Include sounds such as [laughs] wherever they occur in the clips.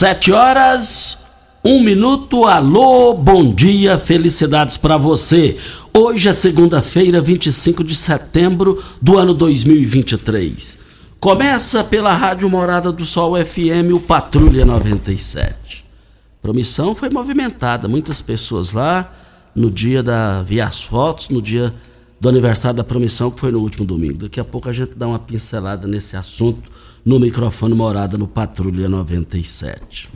Sete horas, um minuto. Alô, bom dia, felicidades para você. Hoje é segunda-feira, 25 de setembro do ano 2023. Começa pela Rádio Morada do Sol FM, o Patrulha 97. Promissão foi movimentada, muitas pessoas lá no dia da. Vi as fotos, no dia do aniversário da promissão, que foi no último domingo. Daqui a pouco a gente dá uma pincelada nesse assunto no microfone Morada no Patrulha 97.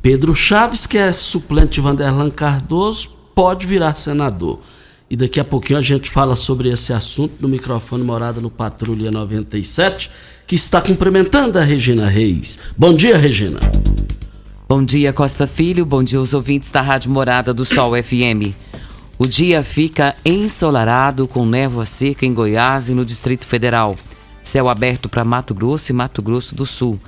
Pedro Chaves, que é suplente de Vanderlan Cardoso, pode virar senador. E daqui a pouquinho a gente fala sobre esse assunto no microfone Morada no Patrulha 97, que está cumprimentando a Regina Reis. Bom dia, Regina. Bom dia, Costa Filho. Bom dia aos ouvintes da Rádio Morada do Sol FM. O dia fica ensolarado com névoa seca em Goiás e no Distrito Federal. Céu aberto para Mato Grosso e Mato Grosso do Sul.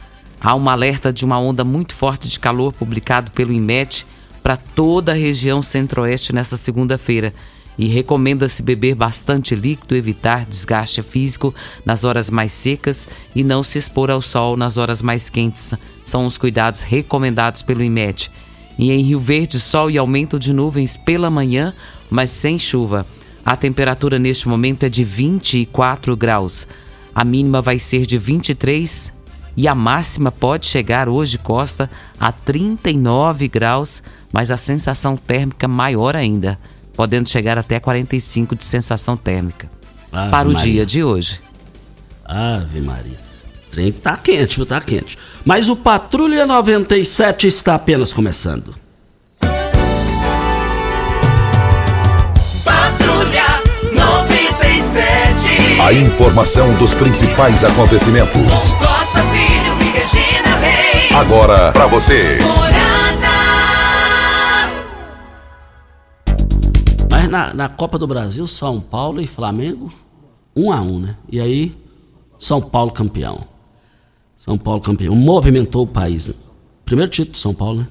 Há um alerta de uma onda muito forte de calor publicado pelo IMET para toda a região centro-oeste nesta segunda-feira. E recomenda-se beber bastante líquido, evitar desgaste físico nas horas mais secas e não se expor ao sol nas horas mais quentes. São os cuidados recomendados pelo IMET. E em Rio Verde, sol e aumento de nuvens pela manhã, mas sem chuva. A temperatura neste momento é de 24 graus. A mínima vai ser de 23 e a máxima pode chegar hoje, Costa, a 39 graus, mas a sensação térmica maior ainda, podendo chegar até 45 de sensação térmica. Ave para o Maria. dia de hoje. Ave Maria. O trem tá quente? Tá quente. Mas o Patrulha 97 está apenas começando. A informação dos principais acontecimentos. Costa Filho e Regina Reis. Agora para você. Mas na, na Copa do Brasil, São Paulo e Flamengo, um a um, né? E aí, São Paulo campeão. São Paulo campeão. Movimentou o país. Né? Primeiro título de São Paulo, né?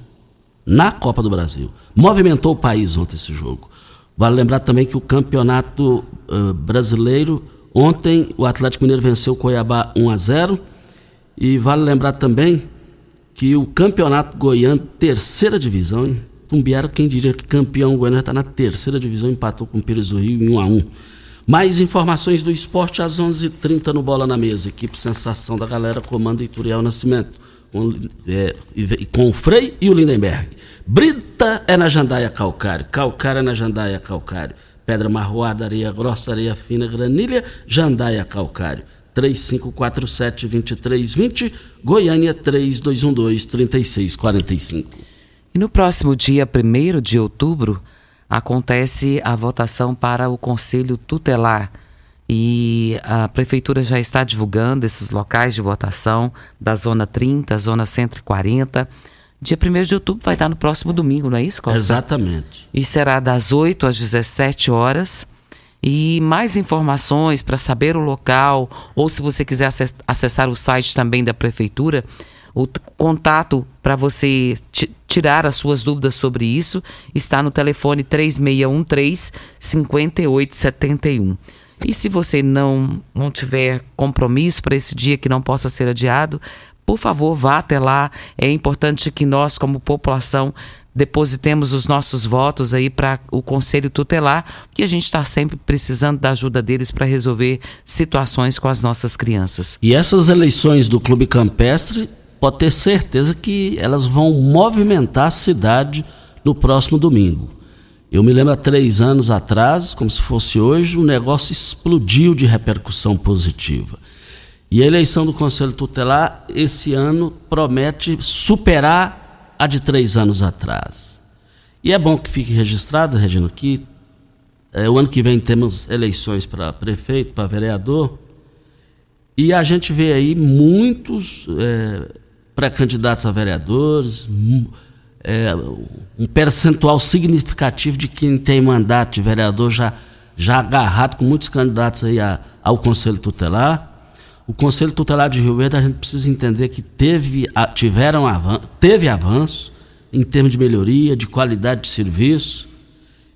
Na Copa do Brasil. Movimentou o país ontem esse jogo. Vale lembrar também que o campeonato uh, brasileiro Ontem o Atlético Mineiro venceu o Cuiabá 1 a 0 e vale lembrar também que o Campeonato Goiano, terceira divisão, hein? Tumbiara, quem diria que campeão goiano está na terceira divisão, empatou com o Pires do Rio em 1 a 1 Mais informações do esporte às 11:30 h 30 no Bola na Mesa. Equipe Sensação da Galera, comando Ituriel Nascimento. Com, é, com o Frei e o Lindenberg. Brita é na Jandaia Calcário, Calcário é na Jandaia Calcário pedra marroada, areia grossa, areia fina, granilha, jandaia calcário. 3547-2320, Goiânia 3212-3645. E no próximo dia 1 de outubro acontece a votação para o Conselho Tutelar. E a Prefeitura já está divulgando esses locais de votação da Zona 30, Zona 140 Dia 1 de outubro vai estar no próximo domingo, não é isso, Costa? Exatamente. E será das 8 às 17 horas. E mais informações para saber o local, ou se você quiser acessar o site também da Prefeitura, o contato para você tirar as suas dúvidas sobre isso está no telefone 3613 5871. E se você não, não tiver compromisso para esse dia que não possa ser adiado, por favor, vá até lá. É importante que nós, como população, depositemos os nossos votos aí para o Conselho Tutelar, porque a gente está sempre precisando da ajuda deles para resolver situações com as nossas crianças. E essas eleições do Clube Campestre, pode ter certeza que elas vão movimentar a cidade no próximo domingo. Eu me lembro há três anos atrás, como se fosse hoje, o negócio explodiu de repercussão positiva. E a eleição do Conselho Tutelar esse ano promete superar a de três anos atrás. E é bom que fique registrado, Regina, que é, o ano que vem temos eleições para prefeito, para vereador, e a gente vê aí muitos é, pré-candidatos a vereadores, é, um percentual significativo de quem tem mandato de vereador já, já agarrado com muitos candidatos aí a, ao Conselho Tutelar. O Conselho Tutelar de Rio Verde, a gente precisa entender que teve, tiveram avan teve avanço em termos de melhoria, de qualidade de serviço.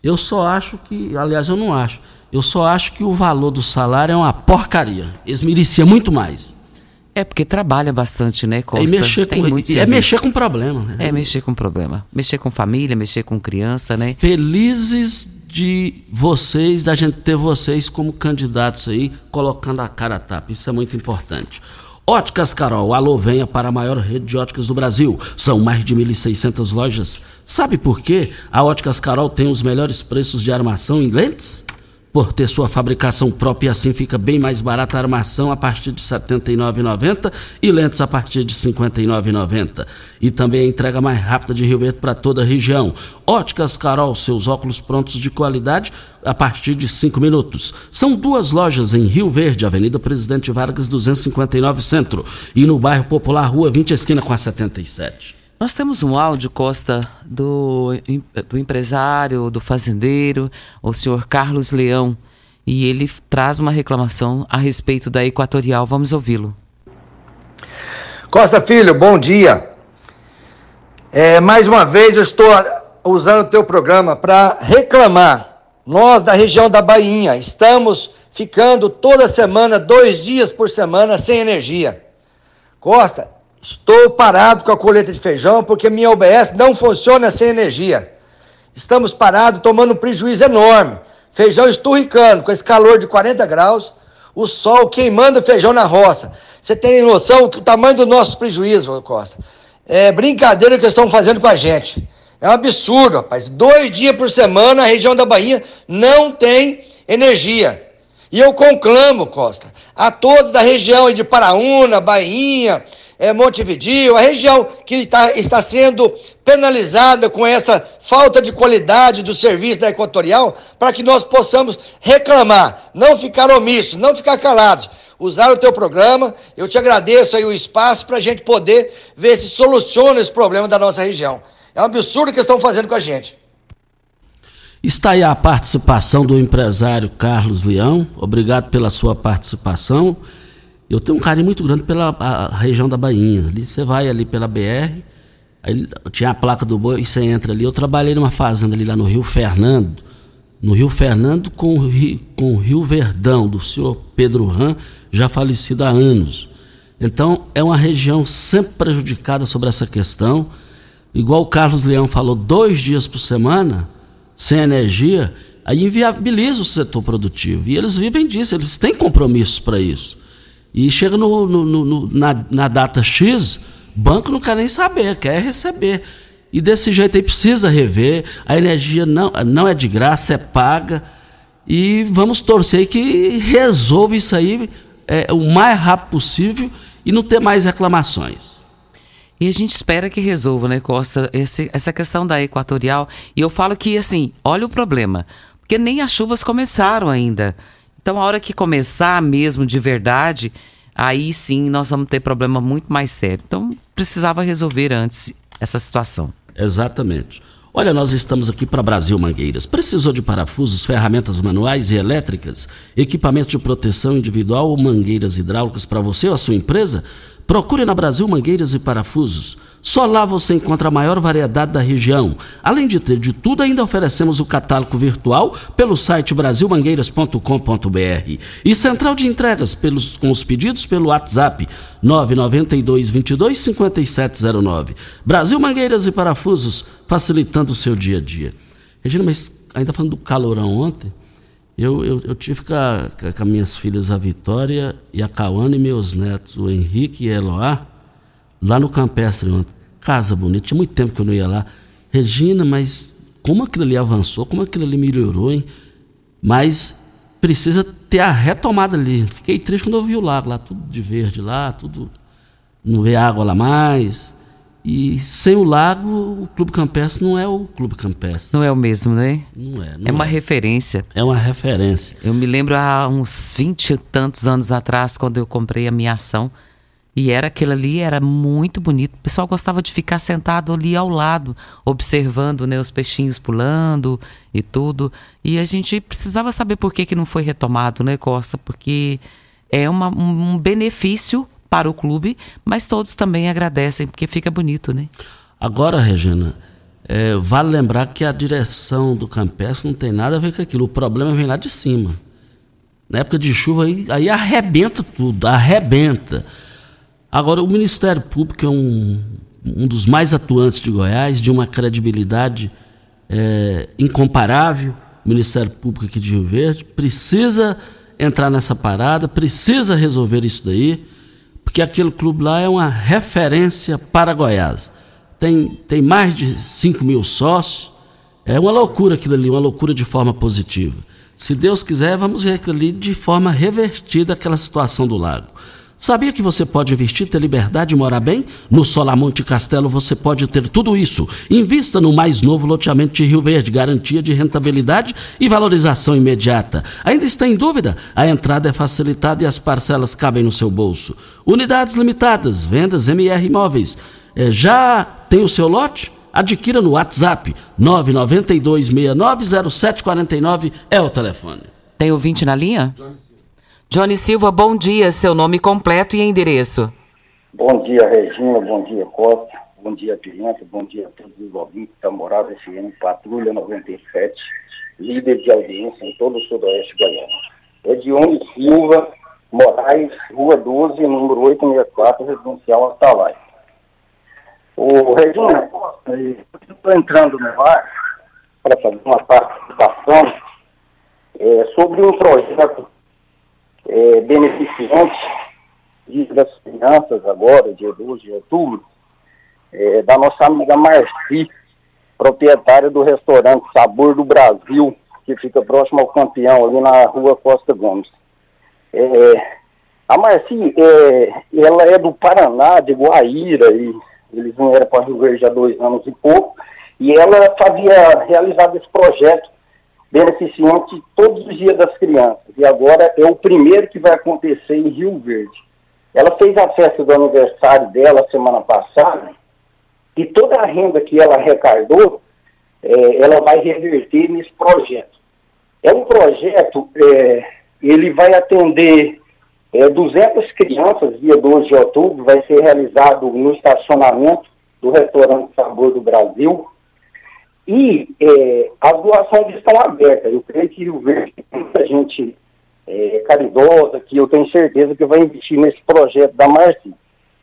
Eu só acho que, aliás, eu não acho, eu só acho que o valor do salário é uma porcaria. Eles mereciam muito mais. É porque trabalha bastante, né, Costa? E mexer Tem com, é serviço. mexer com problema. né? É mexer com problema. Mexer com família, mexer com criança, né? Felizes de vocês, da gente ter vocês como candidatos aí, colocando a cara a tapa. Isso é muito importante. Óticas Carol, alô, venha para a maior rede de óticas do Brasil. São mais de 1.600 lojas. Sabe por quê? A Óticas Carol tem os melhores preços de armação em lentes? Por ter sua fabricação própria, assim fica bem mais barata a armação a partir de R$ 79,90 e lentes a partir de R$ 59,90. E também a entrega mais rápida de Rio Verde para toda a região. Óticas Carol, seus óculos prontos de qualidade a partir de 5 minutos. São duas lojas em Rio Verde, Avenida Presidente Vargas 259 Centro e no bairro Popular, Rua 20, esquina com a 77. Nós temos um áudio, Costa, do, do empresário, do fazendeiro, o senhor Carlos Leão, e ele traz uma reclamação a respeito da Equatorial. Vamos ouvi-lo. Costa Filho, bom dia. É, mais uma vez eu estou usando o teu programa para reclamar. Nós da região da Bainha estamos ficando toda semana, dois dias por semana, sem energia. Costa, estou parado com a colheita de feijão porque minha UBS não funciona sem energia. Estamos parados, tomando um prejuízo enorme. Feijão esturricando, com esse calor de 40 graus, o sol queimando o feijão na roça. Você tem noção do tamanho do nosso prejuízo, Costa? É brincadeira que estão fazendo com a gente. É um absurdo, rapaz. Dois dias por semana a região da Bahia não tem energia. E eu conclamo, Costa, a todos da região de Paraúna, Bainha, é, Montevideo, a região que tá, está sendo penalizada com essa falta de qualidade do serviço da Equatorial, para que nós possamos reclamar, não ficar omissos, não ficar calados. Usar o teu programa, eu te agradeço aí o espaço para a gente poder ver se soluciona esse problema da nossa região. É um absurdo o que estão fazendo com a gente. Está aí a participação do empresário Carlos Leão. Obrigado pela sua participação. Eu tenho um carinho muito grande pela a região da Bainha. Ali você vai ali pela BR, aí tinha a placa do boi e você entra ali. Eu trabalhei numa fazenda ali lá no Rio Fernando, no Rio Fernando com o Rio, com o Rio Verdão, do senhor Pedro Ram, já falecido há anos. Então é uma região sempre prejudicada sobre essa questão. Igual o Carlos Leão falou, dois dias por semana, sem energia, aí inviabiliza o setor produtivo. E eles vivem disso, eles têm compromissos para isso. E chega no, no- no- na, na data X, banco não quer nem saber, quer receber. E desse jeito aí precisa rever, a energia não, não é de graça, é paga. E vamos torcer que resolva isso aí é, o mais rápido possível e não ter mais reclamações. E a gente espera que resolva, né, Costa, esse- essa questão da equatorial. E eu falo que, assim, olha o problema. Porque nem as chuvas começaram ainda. Então, a hora que começar mesmo de verdade, aí sim nós vamos ter problema muito mais sério. Então, precisava resolver antes essa situação. Exatamente. Olha, nós estamos aqui para Brasil Mangueiras. Precisou de parafusos, ferramentas manuais e elétricas, equipamentos de proteção individual ou mangueiras hidráulicas para você ou a sua empresa? Procure na Brasil Mangueiras e Parafusos. Só lá você encontra a maior variedade da região. Além de ter de tudo, ainda oferecemos o catálogo virtual pelo site brasilmangueiras.com.br e central de entregas pelos, com os pedidos pelo WhatsApp 992 22 5709. Brasil Mangueiras e Parafusos, facilitando o seu dia a dia. Regina, mas ainda falando do calorão ontem, eu, eu, eu tive com, a, com as minhas filhas, a Vitória e a Cauana e meus netos, o Henrique e a Eloá, lá no Campestre ontem. Casa bonita, tinha muito tempo que eu não ia lá. Regina, mas como aquilo ali avançou, como aquilo ali melhorou, hein? Mas precisa ter a retomada ali. Fiquei triste quando eu vi o lago lá, tudo de verde lá, tudo. Não vê água lá mais. E sem o lago, o Clube Campestre não é o Clube Campestre. Não é o mesmo, né? Não é. Não É uma referência. é uma referência. Eu me lembro há uns 20 e tantos anos atrás, quando eu comprei a minha ação. E era aquilo ali, era muito bonito. O pessoal gostava de ficar sentado ali ao lado, observando né, os peixinhos pulando e tudo. E a gente precisava saber por que, que não foi retomado, né, Costa? Porque é uma- um um benefício para o clube, mas todos também agradecem, porque fica bonito, né? Agora, Regina, é, vale lembrar que a direção do Campestre não tem nada a ver com aquilo. O problema vem lá de cima. Na época de chuva, aí, aí arrebenta tudo, arrebenta. Agora, o Ministério Público é um, um dos mais atuantes de Goiás, de uma credibilidade é, incomparável. O Ministério Público aqui de Rio Verde precisa entrar nessa parada, precisa resolver isso daí, porque aquele clube lá é uma referência para Goiás. Tem, tem mais de 5 mil sócios, é uma loucura aquilo ali, uma loucura de forma positiva. Se Deus quiser, vamos ver aquilo ali de forma revertida, aquela situação do lago. Sabia que você pode investir, ter liberdade e morar bem? No Solamonte Castelo você pode ter tudo isso. Invista no mais novo loteamento de Rio Verde, garantia de rentabilidade e valorização imediata. Ainda está em dúvida? A entrada é facilitada e as parcelas cabem no seu bolso. Unidades limitadas, vendas MR Imóveis. É, já tem o seu lote? Adquira no WhatsApp 992690749 é o telefone. Tem ouvinte na linha? Johnny Silva, bom dia. Seu nome completo e endereço. Bom dia, Regina. Bom dia, Costa. Bom dia, Pimenta. Bom dia a todos os ouvintes da Morada FM Patrulha 97, líder de audiência em todo o sudoeste goiano. Edione Silva, Moraes, Rua 12, número 864, residencial Atalai. O Regina, estou entrando no ar para fazer uma participação é, sobre um projeto é, beneficiante das crianças agora, dia 12 de outubro, é, da nossa amiga Marci, proprietária do restaurante Sabor do Brasil, que fica próximo ao campeão, ali na rua Costa Gomes. É, a Marci, é, ela é do Paraná, de Guaíra, e eles vieram para Rio Verde há dois anos e pouco, e ela fazia, realizado esse projeto beneficiante todos os dias das crianças. E agora é o primeiro que vai acontecer em Rio Verde. Ela fez a festa do aniversário dela semana passada e toda a renda que ela arrecadou, é, ela vai reverter nesse projeto. É um projeto, é, ele vai atender é, 200 crianças, dia 12 de outubro, vai ser realizado no estacionamento do restaurante Sabor do Brasil, e é, as doações estão abertas. Eu creio que o Verde tem muita gente é, caridosa, que eu tenho certeza que vai investir nesse projeto da Marci.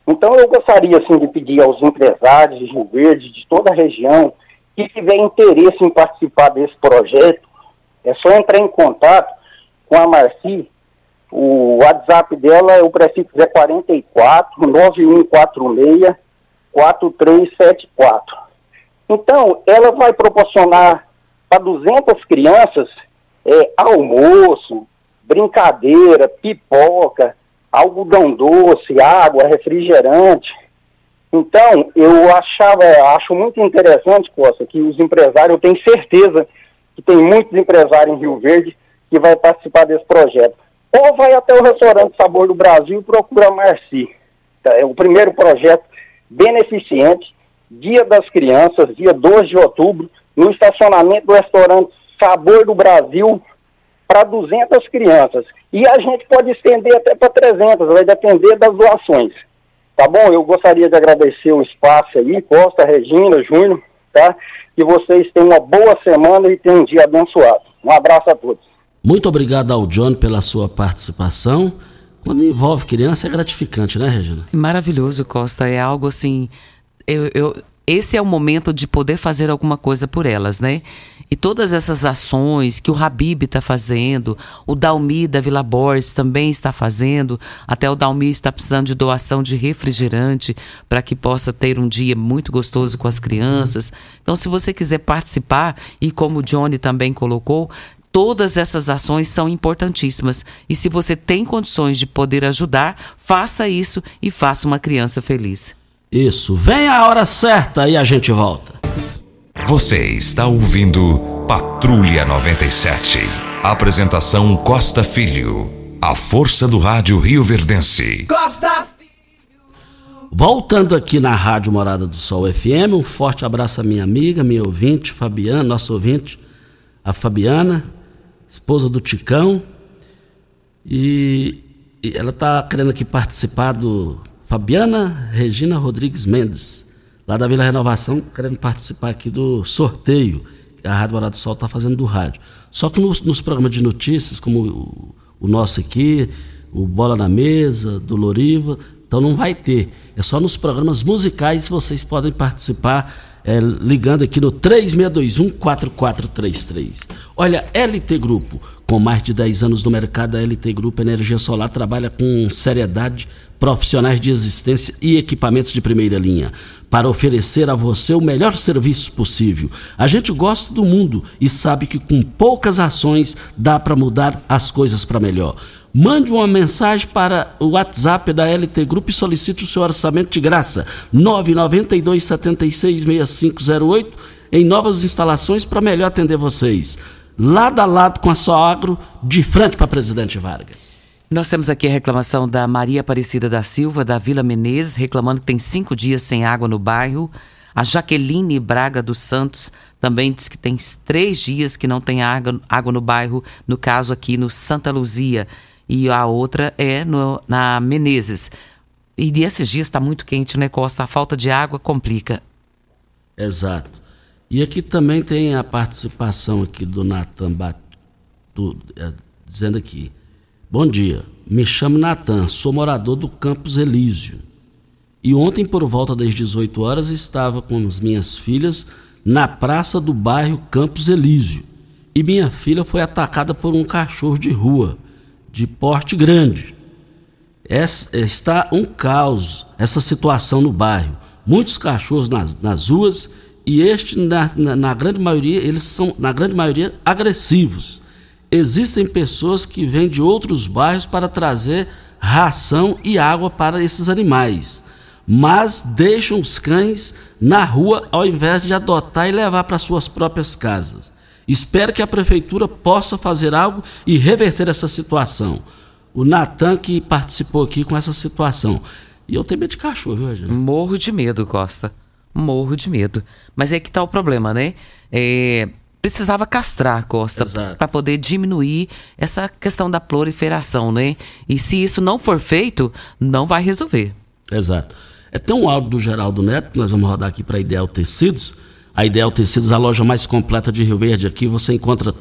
Então eu gostaria assim, de pedir aos empresários de Rio Verde, de toda a região, que tiver interesse em participar desse projeto, é só entrar em contato com a Marci. O WhatsApp dela, o prefixo é 44 9146 4374. Então, ela vai proporcionar para 200 crianças é, almoço, brincadeira, pipoca, algodão doce, água, refrigerante. Então, eu achava, acho muito interessante, Costa, que os empresários, eu tenho certeza que tem muitos empresários em Rio Verde que vai participar desse projeto. Ou vai até o restaurante Sabor do Brasil e procura Marci. É o primeiro projeto beneficente Dia das Crianças, dia 2 de outubro, no estacionamento do restaurante Sabor do Brasil, para 200 crianças. E a gente pode estender até para 300, vai depender das doações. Tá bom? Eu gostaria de agradecer o espaço aí, Costa, Regina, Júnior, tá? Que vocês tenham uma boa semana e tenham um dia abençoado. Um abraço a todos. Muito obrigado ao John pela sua participação. Quando envolve criança é gratificante, né, Regina? Maravilhoso, Costa. É algo assim eu, eu, esse é o momento de poder fazer alguma coisa por elas, né? E todas essas ações que o Habib está fazendo, o Dalmi da Vila Borges também está fazendo, até o Dalmi está precisando de doação de refrigerante para que possa ter um dia muito gostoso com as crianças. Então, se você quiser participar, e como o Johnny também colocou, todas essas ações são importantíssimas. E se você tem condições de poder ajudar, faça isso e faça uma criança feliz. Isso, vem a hora certa e a gente volta. Você está ouvindo Patrulha 97. Apresentação Costa Filho. A força do rádio Rio Verdense. Costa Voltando aqui na Rádio Morada do Sol FM, um forte abraço à minha amiga, minha ouvinte, Fabiana, nosso ouvinte, a Fabiana, esposa do Ticão. E, e ela está querendo aqui participar do Fabiana Regina Rodrigues Mendes, lá da Vila Renovação, querendo participar aqui do sorteio que a Rádio Morada do Sol está fazendo do rádio. Só que nos, nos programas de notícias, como o, o, nosso aqui, o Bola na Mesa, do Loriva, Então não vai ter. É só nos programas musicais vocês podem participar é, ligando aqui no 3621-4433. Olha, LT Grupo, com mais de 10 anos no mercado, a LT Grupo Energia Solar trabalha com seriedade, profissionais de existência e equipamentos de primeira linha para oferecer a você o melhor serviço possível. A gente gosta do mundo e sabe que com poucas ações dá para mudar as coisas para melhor. Mande uma mensagem para o WhatsApp da LT Grupo e solicite o seu orçamento de graça. 992 76 6508 em novas instalações para melhor atender vocês. Lado a lado com a sua agro, de frente para Presidente Vargas. Nós temos aqui a reclamação da Maria Aparecida da Silva, da Vila Menezes, reclamando que tem cinco dias sem água no bairro. A Jaqueline Braga dos Santos também diz que tem três dias que não tem água, água no bairro, no caso aqui no Santa Luzia e a outra é no, na Menezes. E esses dias está muito quente, né, Costa? A falta de água complica. Exato. E aqui também tem a participação aqui do Natan Bat... é, dizendo aqui. Bom dia, me chamo Natan, sou morador do Campos Elísio. E ontem, por volta das 18 horas, estava com as minhas filhas na praça do bairro Campos Elísio. E minha filha foi atacada por um cachorro de rua de porte grande. está um caos essa situação no bairro. Muitos cachorros nas, nas ruas e este, na, na, na, grande maioria, eles são, na grande maioria, agressivos. Existem pessoas que vêm de outros bairros para trazer ração e água para esses animais, mas deixam os cães na rua ao invés de adotar e levar para suas próprias casas. Espero que a prefeitura possa fazer algo e reverter essa situação. O Natan que participou aqui com essa situação. E eu tenho medo de cachorro, viu, gente? Morro de medo, Costa. Morro de medo. Mas é que tá o problema, né? É, precisava castrar, Costa, para poder diminuir essa questão da proliferação, né? E se isso não for feito, não vai resolver. Exato. É, tem um áudio do Geraldo Neto, que nós vamos rodar aqui para Ideal Tecidos a Ideal Tecidos, a loja mais completa de Rio Verde. Aqui você encontra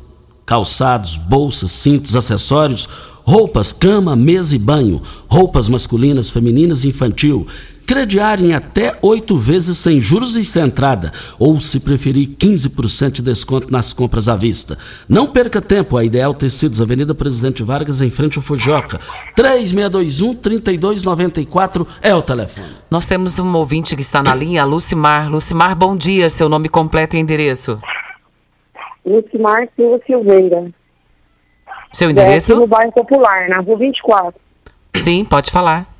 calçados, bolsas, cintos, acessórios, roupas, cama, mesa e banho, roupas masculinas, femininas e infantil crediar em até oito vezes sem juros e sem entrada, ou se preferir 15% de desconto nas compras à vista. Não perca tempo, a Ideal Tecidos, Avenida Presidente Vargas, em frente ao Fujoca. 3621-3294 é o telefone. Nós temos um ouvinte que está na linha, Lucimar. Lucimar, bom dia, seu nome completo e endereço. Lucimar Silva Silveira. Seu endereço? É, no bairro Popular, na rua 24. Sim, pode falar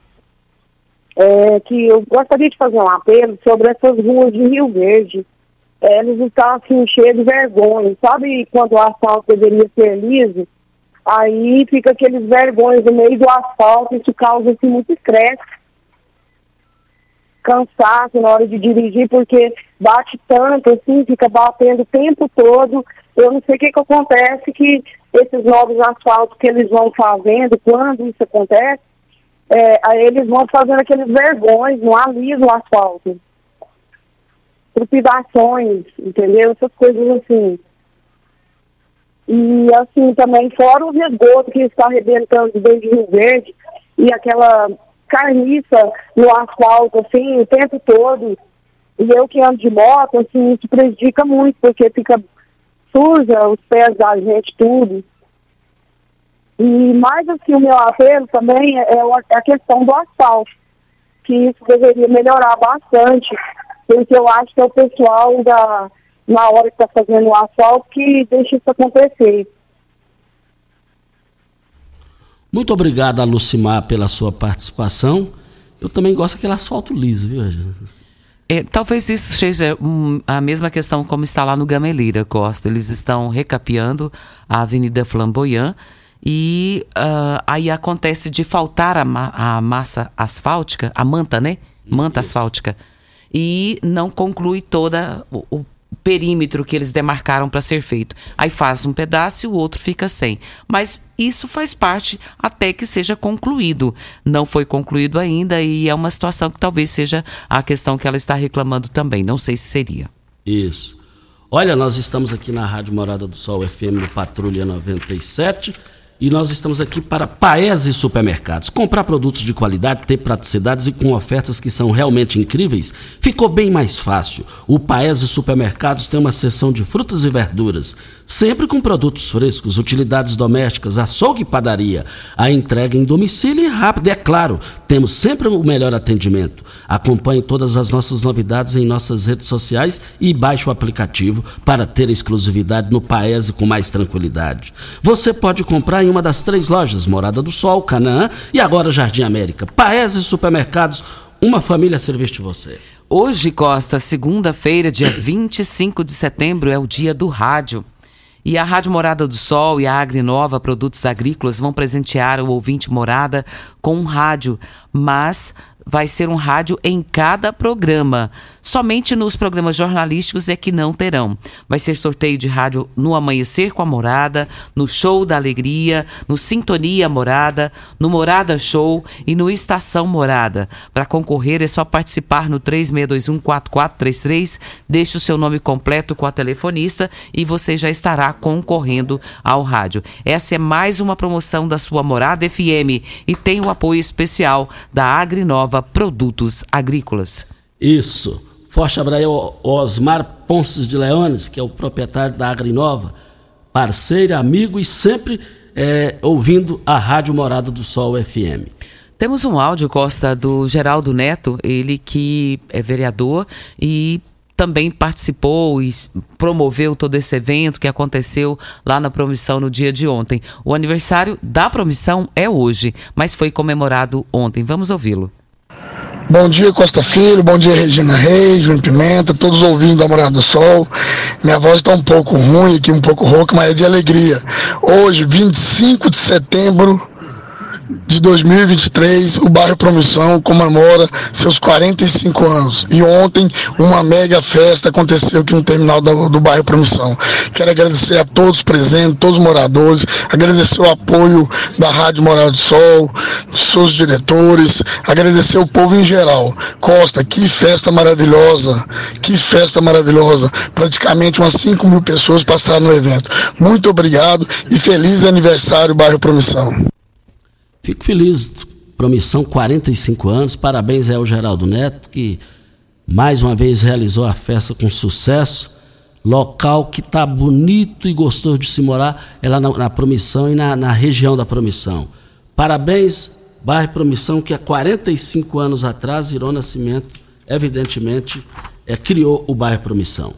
é, que eu gostaria de fazer um apelo sobre essas ruas de Rio Verde. É, eles estão assim cheios de vergonha. Sabe quando o asfalto deveria ser liso? Aí fica aqueles vergões no meio do asfalto, isso causa assim, muito estresse. Cansaço na hora de dirigir, porque bate tanto, assim, fica batendo o tempo todo. Eu não sei o que, que acontece, que esses novos asfaltos que eles vão fazendo, quando isso acontece, é, aí eles vão fazendo aqueles vergões, não alisa o asfalto. Trepidações, entendeu? Essas coisas assim. E assim também, fora o esgoto que está arrebentando desde Rio Verde e aquela carniça no asfalto, assim, o tempo todo. E eu que ando de moto, assim, isso prejudica muito, porque fica suja os pés da gente, tudo. E mais assim, o meu apelo também é, é a questão do asfalto, que isso deveria melhorar bastante, porque eu acho que é o pessoal da, na hora que está fazendo o asfalto que deixa isso acontecer. Muito obrigado, Lucimar, pela sua participação. Eu também gosto daquele asfalto liso, viu, Regina? É, talvez isso seja um, a mesma questão como está lá no Gameleira, Costa. Eles estão recapeando a Avenida Flamboyant e uh, aí acontece de faltar a, ma a, massa asfáltica, a manta, né? Manta Isso. asfáltica. E não conclui toda o, o perímetro que eles demarcaram para ser feito. Aí faz um pedaço e o outro fica sem. Mas isso faz parte até que seja concluído. Não foi concluído ainda e é uma situação que talvez seja a questão que ela está reclamando também. Não sei se seria. Isso. Olha, nós estamos aqui na Rádio Morada do Sol FM do Patrulha 97 e nós estamos aqui para Paese Supermercados. Comprar produtos de qualidade, ter praticidades e com ofertas que são realmente incríveis, ficou bem mais fácil. O Paese Supermercados tem uma seção de frutas e verduras, sempre com produtos frescos, utilidades domésticas, açougue e padaria. A entrega em domicílio e rápida, é claro. Temos sempre o melhor atendimento. Acompanhe todas as nossas novidades em nossas redes sociais e baixe o aplicativo para ter exclusividade no Paese com mais tranquilidade. Você pode comprar em uma das três lojas, Morada do Sol, Canaã e agora Jardim América. Paese Supermercados, uma família a serviço de você. Hoje, Costa, segunda-feira, dia 25 de setembro, é o dia do rádio. E a Rádio Morada do Sol e a Agrinova Produtos Agrícolas vão presentear o ouvinte Morada com um rádio, mas vai ser um rádio em cada programa. Somente nos programas jornalísticos é que não terão. Vai ser sorteio de rádio no Amanhecer com a Morada, no Show da Alegria, no Sintonia Morada, no Morada Show e no Estação Morada. Para concorrer é só participar no 36214433, deixe o seu nome completo com a telefonista e você já estará concorrendo ao rádio. Essa é mais uma promoção da sua Morada FM e tem o apoio especial da Agrinova Produtos Agrícolas. Isso. Forte abraço ao Osmar Ponces de Leones, que é o proprietário da Agrinova, parceiro, amigo e sempre é, ouvindo a Rádio Morada do Sol FM. Temos um áudio, Costa, do Geraldo Neto, ele que é vereador e também participou e promoveu todo esse evento que aconteceu lá na Promissão no dia de ontem. O aniversário da Promissão é hoje, mas foi comemorado ontem. Vamos ouvi-lo. Bom dia, Costa Filho. Bom dia, Regina Reis, Júnior Pimenta, todos os ouvintes da Morada do Sol. Minha voz está um pouco ruim aqui, um pouco rouca, mas é de alegria. Hoje, 25 de setembro de 2023, o bairro Promissão comemora seus 45 anos. E ontem, uma mega festa aconteceu aqui no terminal do, do bairro Promissão. Quero agradecer a todos presentes, todos os moradores, agradecer o apoio da Rádio Moral do Sol, seus diretores, agradecer o povo em geral. Costa, que festa maravilhosa, que festa maravilhosa. Praticamente umas 5 mil pessoas passaram no evento. Muito obrigado e feliz aniversário, bairro Promissão. Fico feliz, promissão 45 anos, parabéns ao Geraldo Neto, que mais uma vez realizou a festa com sucesso. Local que está bonito e gostoso de se morar é lá na, na Promissão e na, na, região da Promissão. Parabéns, bairro Promissão, que há 45 anos atrás, Irô Nascimento, evidentemente, é, criou o bairro Promissão.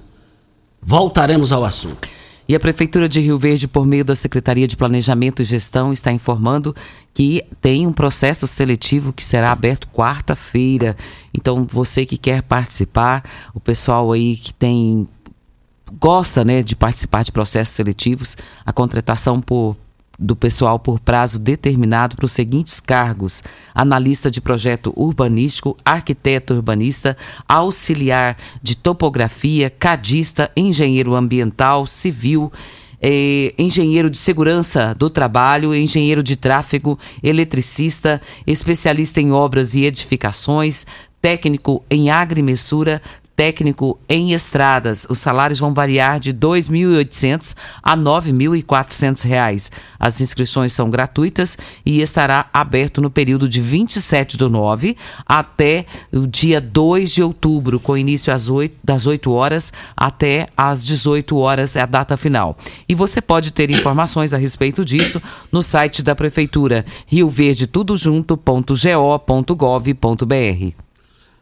Voltaremos ao assunto. E a Prefeitura de Rio Verde, por meio da Secretaria de Planejamento e Gestão, está informando que tem um processo seletivo que será aberto quarta-feira. Então, você que quer participar, o pessoal aí que tem gosta né, de participar de processos seletivos, a contratação por do pessoal por prazo determinado para os seguintes cargos: analista de projeto urbanístico, arquiteto urbanista, auxiliar de topografia, cadista, engenheiro ambiental, civil. Eh, engenheiro de segurança do trabalho, engenheiro de tráfego, eletricista, especialista em obras e edificações, técnico em agrimensura, técnico em estradas. Os salários vão variar de R$ 2.800 a R$ 9.400. As inscrições são gratuitas e estará aberto no período de 27 do 9 até o dia 2 de outubro, com início às 8, das 8 horas até às 18 horas é a data final. E você pode ter informações a respeito disso no site da prefeitura rioverdetudojunto.go.gov.br.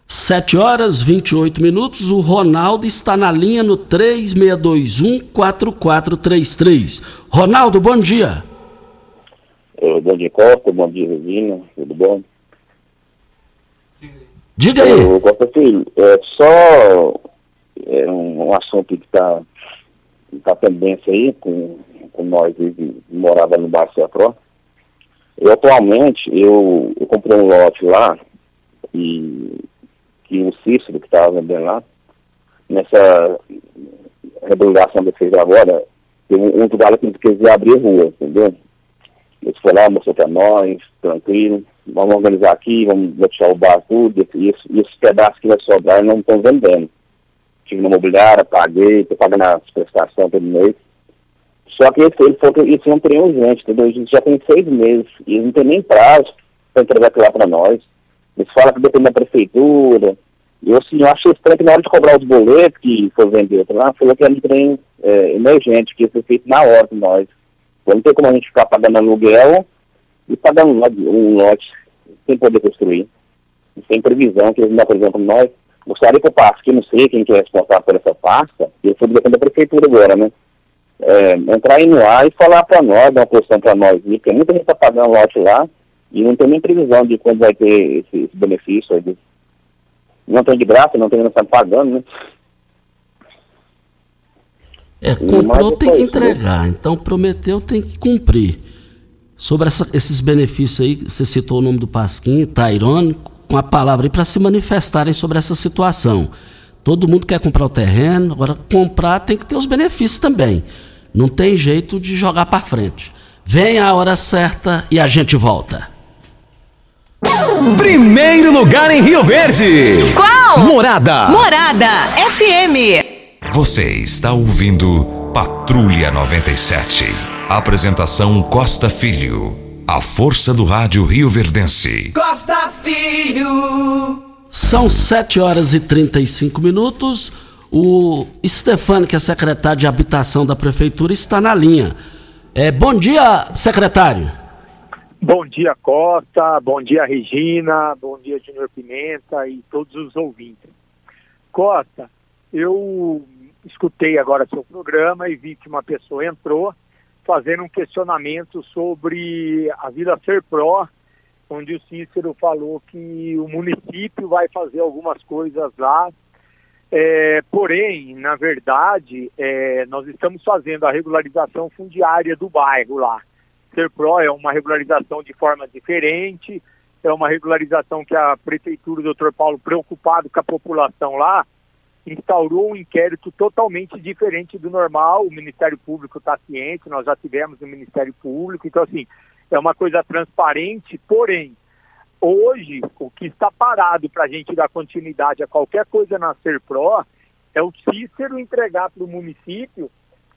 7 horas 28 minutos. O Ronaldo está na linha no 3621-4433. Ronaldo, bom dia. bom dia, Costa. Bom dia, Regina. Tudo bom? Diga aí. Costa Filho, é só é um, um assunto que está tá pendência aí com, com nós que morava no bairro Cetró. Eu atualmente, eu, eu comprei um lote lá e que o Cícero, que estava vendendo lá, nessa reabilitação que fez agora, tem um, um lugar que quis abrir rua, entendeu? Eles foram lá, mostrou para nós, tranquilo, vamos organizar aqui, vamos deixar o bar tudo, e, esse, e esses pedaços que vai sobrar não estão vendendo. Tive na mobiliária, paguei, estou pagando as prestações todo mês. Só que esse, ele que isso um trem urgente, entendeu? Isso já tem seis meses. E eles não tem nem prazo para entregar aquilo lá para nós. Eles falam que depende da prefeitura. Eu, assim, eu acho estranho que na hora de cobrar os boletos que foi vendido lá, falou que era um trem é, emergente, que ia ser feito na hora de nós. Então, não tem como a gente ficar pagando aluguel e pagando um, lote sem poder construir. Sem previsão, que eles não, por exemplo, nós gostaria que eu passe, que não sei quem que é responsável por essa pasta, e eu sou da prefeitura agora, né? É, entrar aí no ar e falar para nós, dar uma posição para nós, porque muita gente está pagando lote lá e não tem nem previsão de quando vai ter esse, esse benefício. Aí, não tem de graça, não tem ninguém tá pagando, né? É, comprou tem que né? entregar, então prometeu tem que cumprir. Sobre essa, esses benefícios aí, você citou o nome do Pasquim, Tairone, com a palavra aí para se manifestarem sobre essa situação. Todo mundo quer comprar o terreno, agora comprar tem que ter os benefícios também. Não tem jeito de jogar para frente. Vem a hora certa e a gente volta. Primeiro lugar em Rio Verde. Qual? Morada. Morada FM. Você está ouvindo Patrulha 97. Apresentação Costa Filho. A força do rádio Rio Verdense. Costa Filho. São 7 horas e 35 minutos. O Stefano, que é secretário de Habitação da Prefeitura, está na linha. É, bom dia, secretário. Bom dia, Costa. Bom dia, Regina. Bom dia, Júnior Pimenta e todos os ouvintes. Costa, eu escutei agora seu programa e vi que uma pessoa entrou fazendo um questionamento sobre a Vila Ser Pro, onde o Cícero falou que o município vai fazer algumas coisas lá. É, porém, na verdade, é, nós estamos fazendo a regularização fundiária do bairro lá. Ser Pro é uma regularização de forma diferente, é uma regularização que a prefeitura, o doutor Paulo, preocupado com a população lá, instaurou um inquérito totalmente diferente do normal. O Ministério Público está ciente, nós já tivemos o Ministério Público, então assim, é uma coisa transparente, porém, hoje o que está parado para a gente dar continuidade a qualquer coisa na Serpro é o Cícero entregar para o município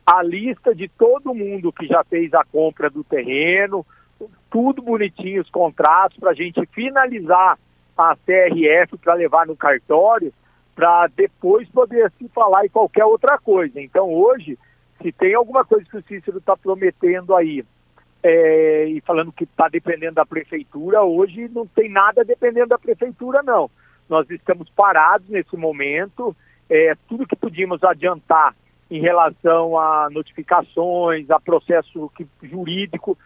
a lista de todo mundo que já fez a compra do terreno, tudo bonitinho, os contratos, para a gente finalizar a CRF para levar no cartório para depois poder se falar em qualquer outra coisa. Então hoje, se tem alguma coisa que o Cícero está prometendo aí é, e falando que está dependendo da prefeitura, hoje não tem nada dependendo da prefeitura, não. Nós estamos parados nesse momento, é, tudo que podíamos adiantar em relação a notificações, a processo jurídico,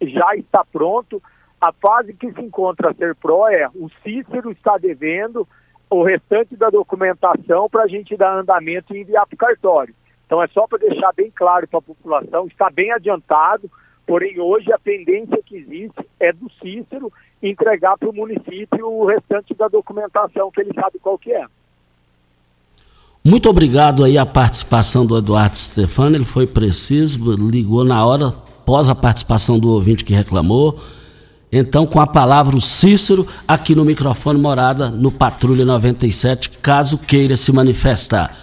já está pronto. A fase que se encontra a ser pró é o Cícero está devendo, o restante da documentação para a gente dar andamento e enviar para o cartório. Então é só para deixar bem claro para a população, está bem adiantado, porém hoje a tendência que existe é do Cícero entregar para o município o restante da documentação que ele sabe qual que é. Muito obrigado aí a participação do Eduardo Stefano, ele foi preciso, ligou na hora, após a participação do ouvinte que reclamou, então, com a palavra o Cícero, aqui no microfone Morada, no Patrulha 97, caso queira se manifestar.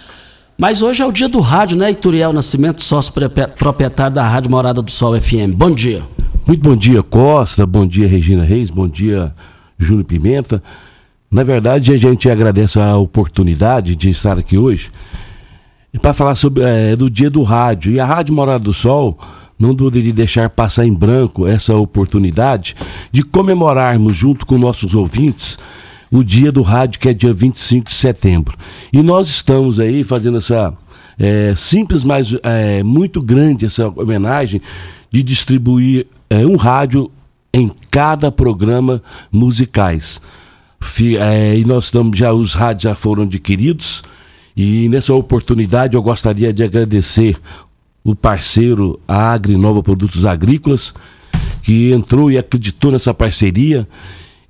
Mas hoje é o dia do rádio, né, Ituriel Nascimento, sócio proprietário da Rádio Morada do Sol FM. Bom dia. Muito bom dia, Costa. Bom dia, Regina Reis. Bom dia, Júnior Pimenta. Na verdade, a gente agradece a oportunidade de estar aqui hoje para falar sobre é, do dia do rádio. E a Rádio Morada do Sol não poderia deixar passar em branco essa oportunidade de comemorarmos junto com nossos ouvintes o dia do rádio, que é dia 25 de setembro. E nós estamos aí fazendo essa é, simples, mas é, muito grande essa homenagem de distribuir é, um rádio em cada programa musicais. É, e nós estamos já, os rádios já foram adquiridos. E nessa oportunidade eu gostaria de agradecer o parceiro a Agrinova Produtos Agrícolas, que entrou e acreditou nessa parceria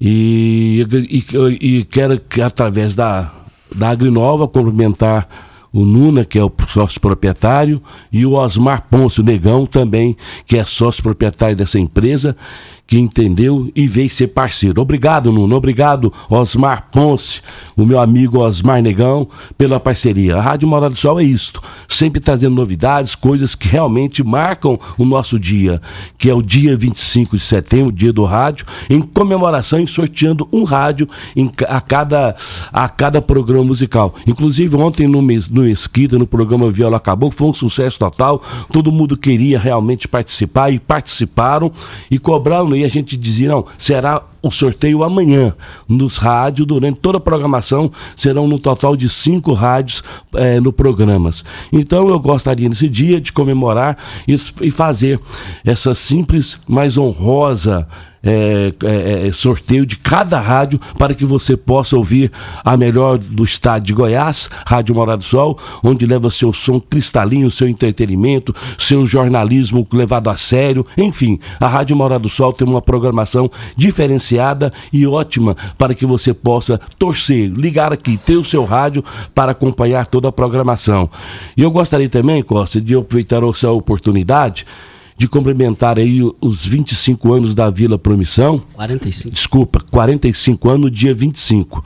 e, e, e quero que através da, da Agrinova complementar o Nuna, que é o sócio proprietário, e o Osmar Ponce, o Negão, também, que é sócio proprietário dessa empresa que entendeu e veio ser parceiro. Obrigado, Nuno. Obrigado, Osmar Ponce, o meu amigo Osmar Negão, pela parceria. A Rádio Morada do Sol é isto, sempre trazendo novidades, coisas que realmente marcam o nosso dia, que é o dia 25 de setembro, dia do rádio, em comemoração e sorteando um rádio em, a, cada, a cada programa musical. Inclusive, ontem no, no Mesquita, no programa Viola Acabou, foi um sucesso total, todo mundo queria realmente participar e participaram e cobraram e a gente dizia, não, será o sorteio amanhã nos rádios, durante toda a programação, serão no total de cinco rádios é, no programas. Então eu gostaria nesse dia de comemorar e fazer essa simples, mas honrosa é, é, é, sorteio de cada rádio para que você possa ouvir a melhor do estado de Goiás, Rádio Morado do Sol, onde leva seu som cristalino, seu entretenimento, seu jornalismo levado a sério, enfim, a Rádio Morado do Sol tem uma programação diferenciada e ótima para que você possa torcer, ligar aqui, ter o seu rádio para acompanhar toda a programação. E eu gostaria também, Costa, de aproveitar essa oportunidade de cumprimentar aí os 25 anos da Vila Promissão. 45. Desculpa, 45 anos, dia 25.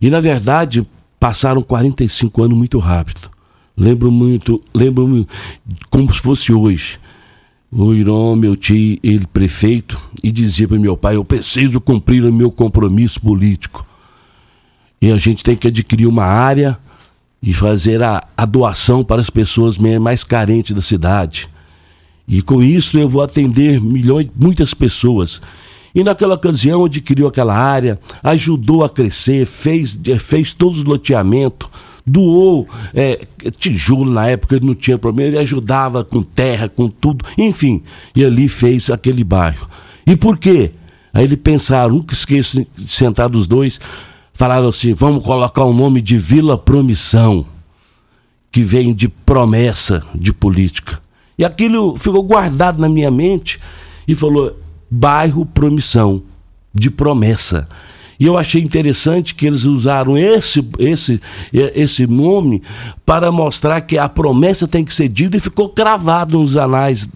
E na verdade, passaram 45 anos muito rápido. Lembro muito, lembro muito, como se fosse hoje. O Irão, meu tio, ele prefeito, e dizia para meu pai: Eu preciso cumprir o meu compromisso político. E a gente tem que adquirir uma área e fazer a, a doação para as pessoas mais carentes da cidade. E com isso eu vou atender milhões, muitas pessoas. E naquela ocasião adquiriu aquela área, ajudou a crescer, fez, eh, fez todos os loteamentos, doou é, tijolo na época, não tinha problema, ele ajudava com terra, com tudo, enfim, e ali fez aquele bairro. E por quê? Aí ele pensaram, nunca esqueço de sentar dos dois, falaram assim: vamos colocar o nome de Vila Promissão, que vem de promessa de política. E aquilo ficou guardado na minha mente e falou: bairro Promissão, de promessa. E eu achei interessante que eles usaram esse, esse, esse nome para mostrar que a promessa tem que ser dita e ficou cravado nos anais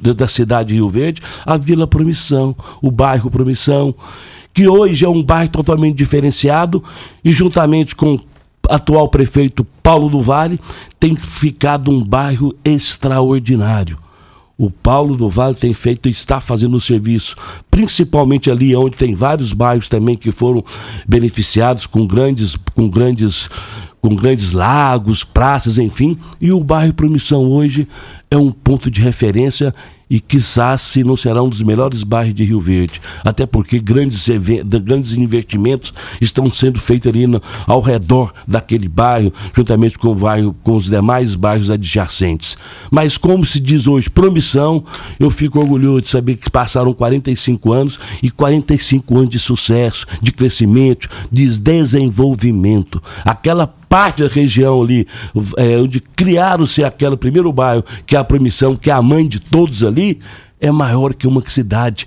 da cidade de Rio Verde, a Vila Promissão, o bairro Promissão, que hoje é um bairro totalmente diferenciado e juntamente com atual prefeito Paulo do Vale, tem ficado um bairro extraordinário. O Paulo do Vale tem feito e está fazendo o serviço, principalmente ali onde tem vários bairros também que foram beneficiados com grandes, com grandes, com grandes lagos, praças, enfim. E o bairro Promissão hoje é um ponto de referência e quizás se não será um dos melhores bairros de Rio Verde, até porque grandes, grandes investimentos estão sendo feitos ali no, ao redor daquele bairro, juntamente com, o bairro, com os demais bairros adjacentes. Mas como se diz hoje, promissão, eu fico orgulhoso de saber que passaram 45 anos e 45 anos de sucesso, de crescimento, de desenvolvimento. Aquela parte da região ali, é, onde criaram-se aquele primeiro bairro, que é a Promissão, que é a mãe de todos ali, é maior que uma cidade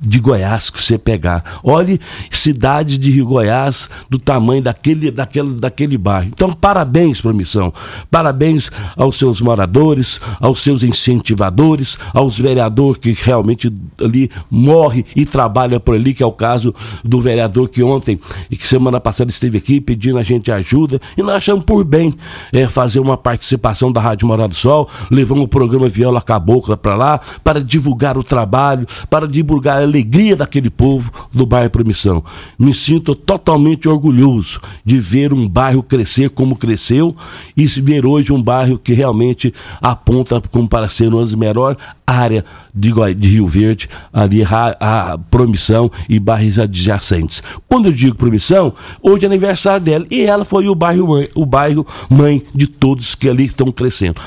de Goiás que você pegar. Olhe cidades de Rio Goiás do tamanho daquele, daquele, daquele bairro. Então, parabéns, Promissão. Parabéns aos seus moradores, aos seus incentivadores, aos vereadores que realmente ali morre e trabalha por ali, que é o caso do vereador que ontem e que semana passada esteve aqui pedindo a gente ajuda. E nós achamos por bem é, fazer uma participação da Rádio Morado do Sol, levamos o programa Viola Cabocla para lá, para divulgar o trabalho, para divulgar alegria daquele povo do bairro Promissão. Me sinto totalmente orgulhoso de ver um bairro crescer como cresceu e ver hoje um bairro que realmente aponta como para ser uma das melhores áreas de, de Rio Verde, ali a, a Promissão e bairros adjacentes. Quando eu digo Promissão, hoje é aniversário dela e ela foi o bairro mãe, o bairro mãe de todos que ali estão crescendo.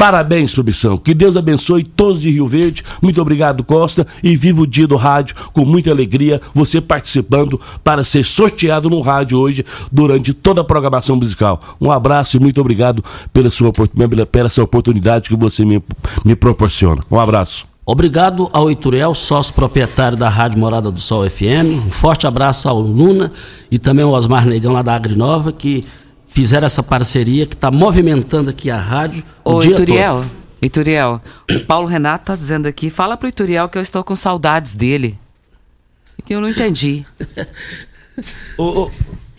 Parabéns, Promissão. Que Deus abençoe todos de Rio Verde. Muito obrigado, Costa. E viva o dia do rádio com muita alegria. Você participando para ser sorteado no rádio hoje durante toda a programação musical. Um abraço e muito obrigado pela sua, pela essa oportunidade que você me, me proporciona. Um abraço. Obrigado ao Ituriel, sócio proprietário da Rádio Morada do Sol FM. Um forte abraço ao Luna e também ao Osmar Negão lá da Agrinova, que fizeram essa parceria que está movimentando aqui a rádio o Ô, dia Ituriel, todo. Ituriel, o Paulo Renato tá dizendo aqui, fala pro Ituriel que eu estou com saudades dele. Que eu não entendi. [laughs] Ô, ô,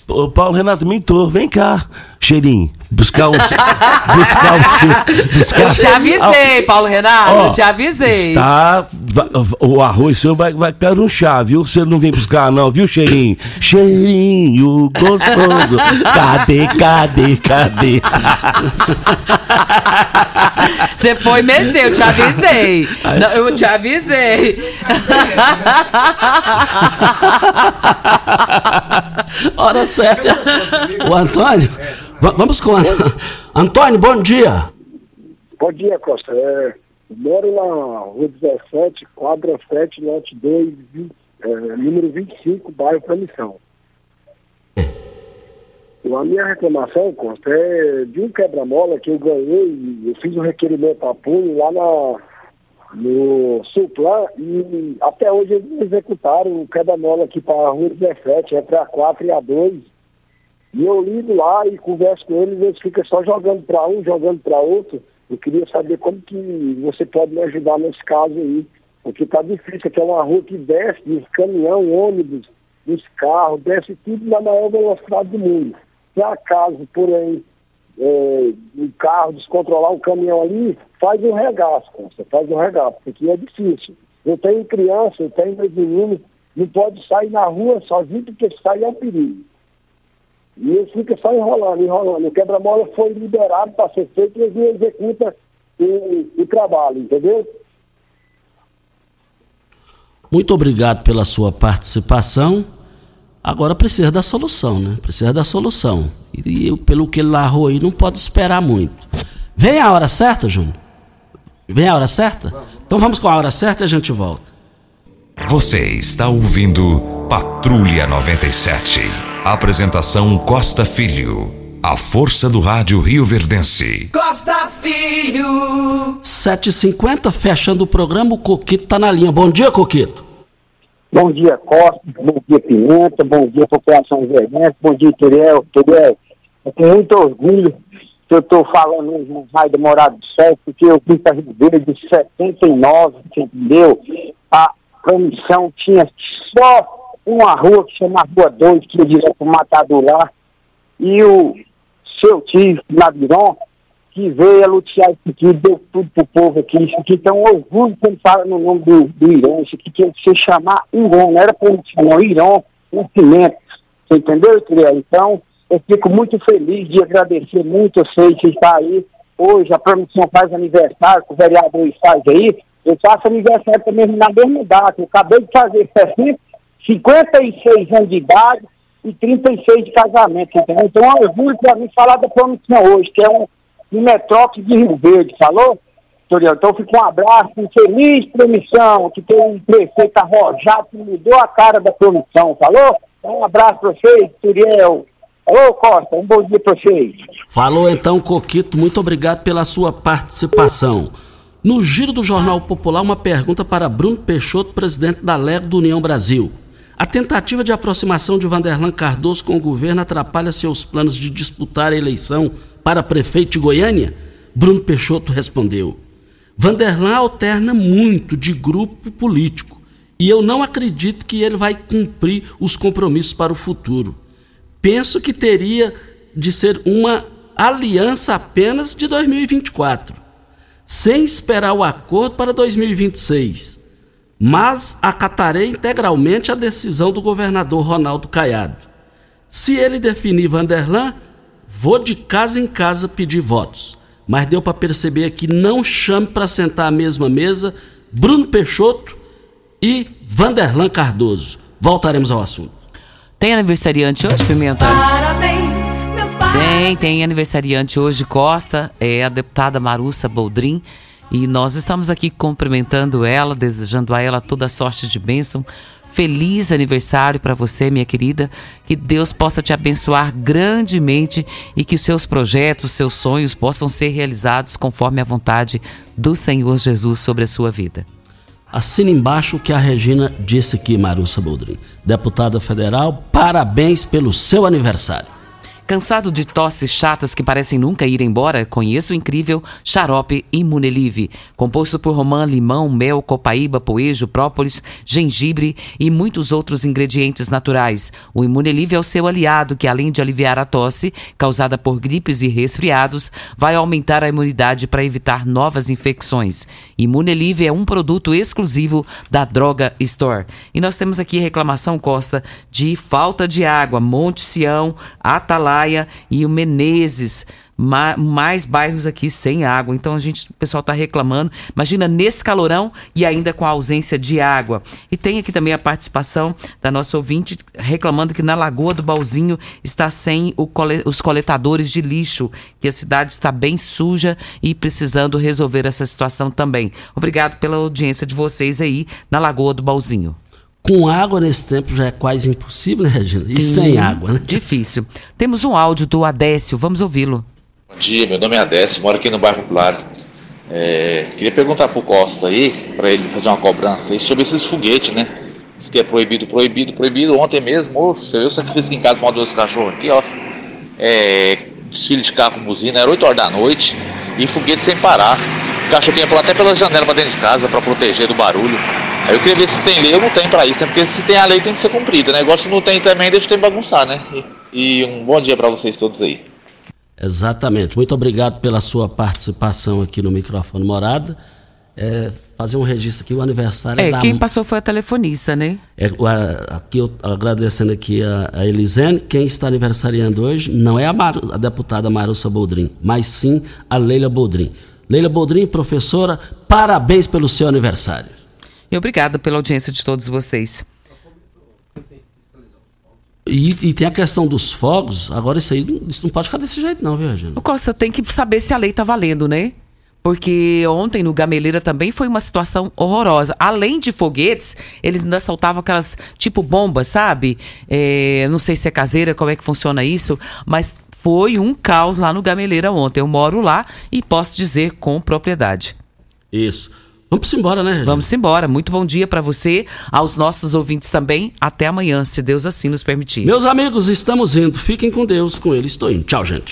ô, Paulo Renato, mentor, vem cá, cheirinho. Buscar um. [laughs] buscar um. Buscar, Eu te avisei, Paulo Renato, Ó, eu te avisei. Tá, va- o arroz seu vai, vai cair no chá, viu? Você não vem buscar, não, viu, cheirinho? Cheirinho gostoso. Cadê, cadê, cadê? Você foi mexer, eu te avisei. Não, eu te avisei. Hora certa. O Antônio. Va- vamos com [laughs] Antônio. Bom dia. Bom dia, Costa. É, moro na rua 17, quadra 7, lote 2, vi- é, número 25, bairro Promissão. Então, A minha reclamação, Costa, é de um quebra-mola que eu ganhei, eu fiz um requerimento a punho lá na, no Suplan e até hoje eles não executaram o quebra-mola aqui para a rua 17, entre a 4 e a 2. E eu ligo lá e converso com eles, eles ficam só jogando para um, jogando para outro. Eu queria saber como que você pode me ajudar nesse caso aí. Porque tá difícil, aqui é uma rua que desce dos caminhão, ônibus, dos carros, desce tudo na maior velocidade do mundo. Se acaso, porém, é, um carro descontrolar um caminhão ali, faz um regaço, faz um regaço, porque é difícil. Eu tenho criança, eu tenho meus meninos, não pode sair na rua sozinho, porque sai é um perigo. E eles ficam só enrolando, enrolando. O quebra-mola foi liberado para ser feito e eles não executam o, o trabalho, entendeu? Muito obrigado pela sua participação. Agora precisa da solução, né? Precisa da solução. E, eu, pelo que ele narrou aí, não pode esperar muito. Vem a hora certa, Júnior? Vem a hora certa? Então vamos com a hora certa e a gente volta. Você está ouvindo Patrulha 97. Apresentação Costa Filho. A força do rádio Rio Verdense. Costa Filho. 7h50, fechando o programa, o Coquito tá na linha. Bom dia, Coquito. Bom dia, Costa. Bom dia, Pimenta. Bom dia, população verdense. Bom dia, Turiel. Turiel, eu tenho muito orgulho que eu estou falando hoje no raio da Morada do Sol, porque eu vim para Rio Verde de 79, você entendeu? A comissão tinha só uma rua que chama Rua 2, que ia direto para o Matador lá. E o seu tio, Naviron, que veio a lutear isso aqui, deu tudo pro povo aqui. Isso aqui tem um orgulho quando fala no nome do, do Irão. Isso aqui tinha que se chamar Irão, não era político, não. Irão, Nascimento. Você entendeu, Tirel? Então, eu fico muito feliz de agradecer muito. Eu sei que está aí. Hoje a promoção faz aniversário, que o vereador faz aí. Eu faço aniversário também na mesma data. Eu acabei de fazer 60, 56 anos de idade e 36 de casamento, entendeu? Então é um orgulho para mim falar da promoção hoje, que é um, um metrópole de Rio Verde, falou? Então fica um abraço, um feliz promissão, que tem um prefeito arrojado que mudou a cara da promissão, falou? Um abraço para vocês, Turiel. Alô, Costa, um bom dia para vocês. Falou então, Coquito, muito obrigado pela sua participação. No giro do Jornal Popular, uma pergunta para Bruno Peixoto, presidente da LEG do União Brasil. A tentativa de aproximação de Vanderlan Cardoso com o governo atrapalha seus planos de disputar a eleição para prefeito de Goiânia? Bruno Peixoto respondeu: Vanderlan alterna muito de grupo político e eu não acredito que ele vai cumprir os compromissos para o futuro. Penso que teria de ser uma aliança apenas de 2024, sem esperar o acordo para 2026 mas acatarei integralmente a decisão do governador Ronaldo Caiado. Se ele definir Vanderlan, vou de casa em casa pedir votos. Mas deu para perceber que não chame para sentar à mesma mesa Bruno Peixoto e Vanderlan Cardoso. Voltaremos ao assunto. Tem aniversariante hoje, Pimenta? Parabéns, meus Tem, tem aniversariante hoje, Costa, é a deputada Marussa Boldrin. E nós estamos aqui cumprimentando ela, desejando a ela toda sorte de bênção. Feliz aniversário para você, minha querida. Que Deus possa te abençoar grandemente e que seus projetos, seus sonhos possam ser realizados conforme a vontade do Senhor Jesus sobre a sua vida. Assina embaixo o que a Regina disse aqui, Marussa Boldrin. Deputada federal, parabéns pelo seu aniversário. Cansado de tosses chatas que parecem nunca ir embora? Conheça o incrível xarope Imunelive, composto por romã, limão, mel, copaíba, poejo, própolis, gengibre e muitos outros ingredientes naturais. O Imunelive é o seu aliado que, além de aliviar a tosse causada por gripes e resfriados, vai aumentar a imunidade para evitar novas infecções. Imunelive é um produto exclusivo da Droga Store. E nós temos aqui reclamação, Costa, de falta de água. Monte Sião, Atalaia e o Menezes. Ma mais bairros aqui sem água. Então a gente, o pessoal está reclamando. Imagina nesse calorão e ainda com a ausência de água. E tem aqui também a participação da nossa ouvinte reclamando que na Lagoa do Balzinho está sem cole os coletadores de lixo, que a cidade está bem suja e precisando resolver essa situação também. Obrigado pela audiência de vocês aí na Lagoa do Balzinho. Com água nesse tempo já é quase impossível, né, Regina? E Sim, sem água, né? Difícil. Temos um áudio do Adécio, vamos ouvi-lo. Bom dia, meu nome é Adécio, moro aqui no bairro Popular. É, queria perguntar pro Costa aí, para ele fazer uma cobrança aí sobre esses foguetes, né? Diz que é proibido, proibido, proibido. Ontem mesmo, moço, eu sacrifiquei em casa com dois cachorros aqui, ó. É, desfile de carro com buzina, era 8 horas da noite e foguete sem parar. O cachorro tinha pular até pela janela para dentro de casa para proteger do barulho. Aí eu queria ver se tem lei ou não tem para isso, né? Porque se tem a lei tem que ser cumprida, né? Negócio não tem também, deixa o tempo bagunçar, né? E, e um bom dia para vocês todos aí. Exatamente. Muito obrigado pela sua participação aqui no microfone Morada. É, fazer um registro aqui, o aniversário É, da... quem passou foi a telefonista, né? É, a- aqui eu agradecendo aqui a, a Elisene, quem está aniversariando hoje não é a, Maru- a deputada Marussa Boldrin, mas sim a Leila Boldrin. Leila Boldrin, professora, parabéns pelo seu aniversário. E obrigada pela audiência de todos vocês. E, e tem a questão dos fogos, agora isso aí isso não pode ficar desse jeito não, viu, Regina? O Costa tem que saber se a lei tá valendo, né? Porque ontem no Gameleira também foi uma situação horrorosa. Além de foguetes, eles ainda soltavam aquelas tipo bombas, sabe? É, não sei se é caseira, como é que funciona isso, mas foi um caos lá no Gameleira ontem. Eu moro lá e posso dizer com propriedade. Isso. Vamos embora, né, Regina? Vamos embora. Muito bom dia para você, aos nossos ouvintes também. Até amanhã, se Deus assim nos permitir. Meus amigos, estamos indo. Fiquem com Deus, com ele estou indo. Tchau, gente.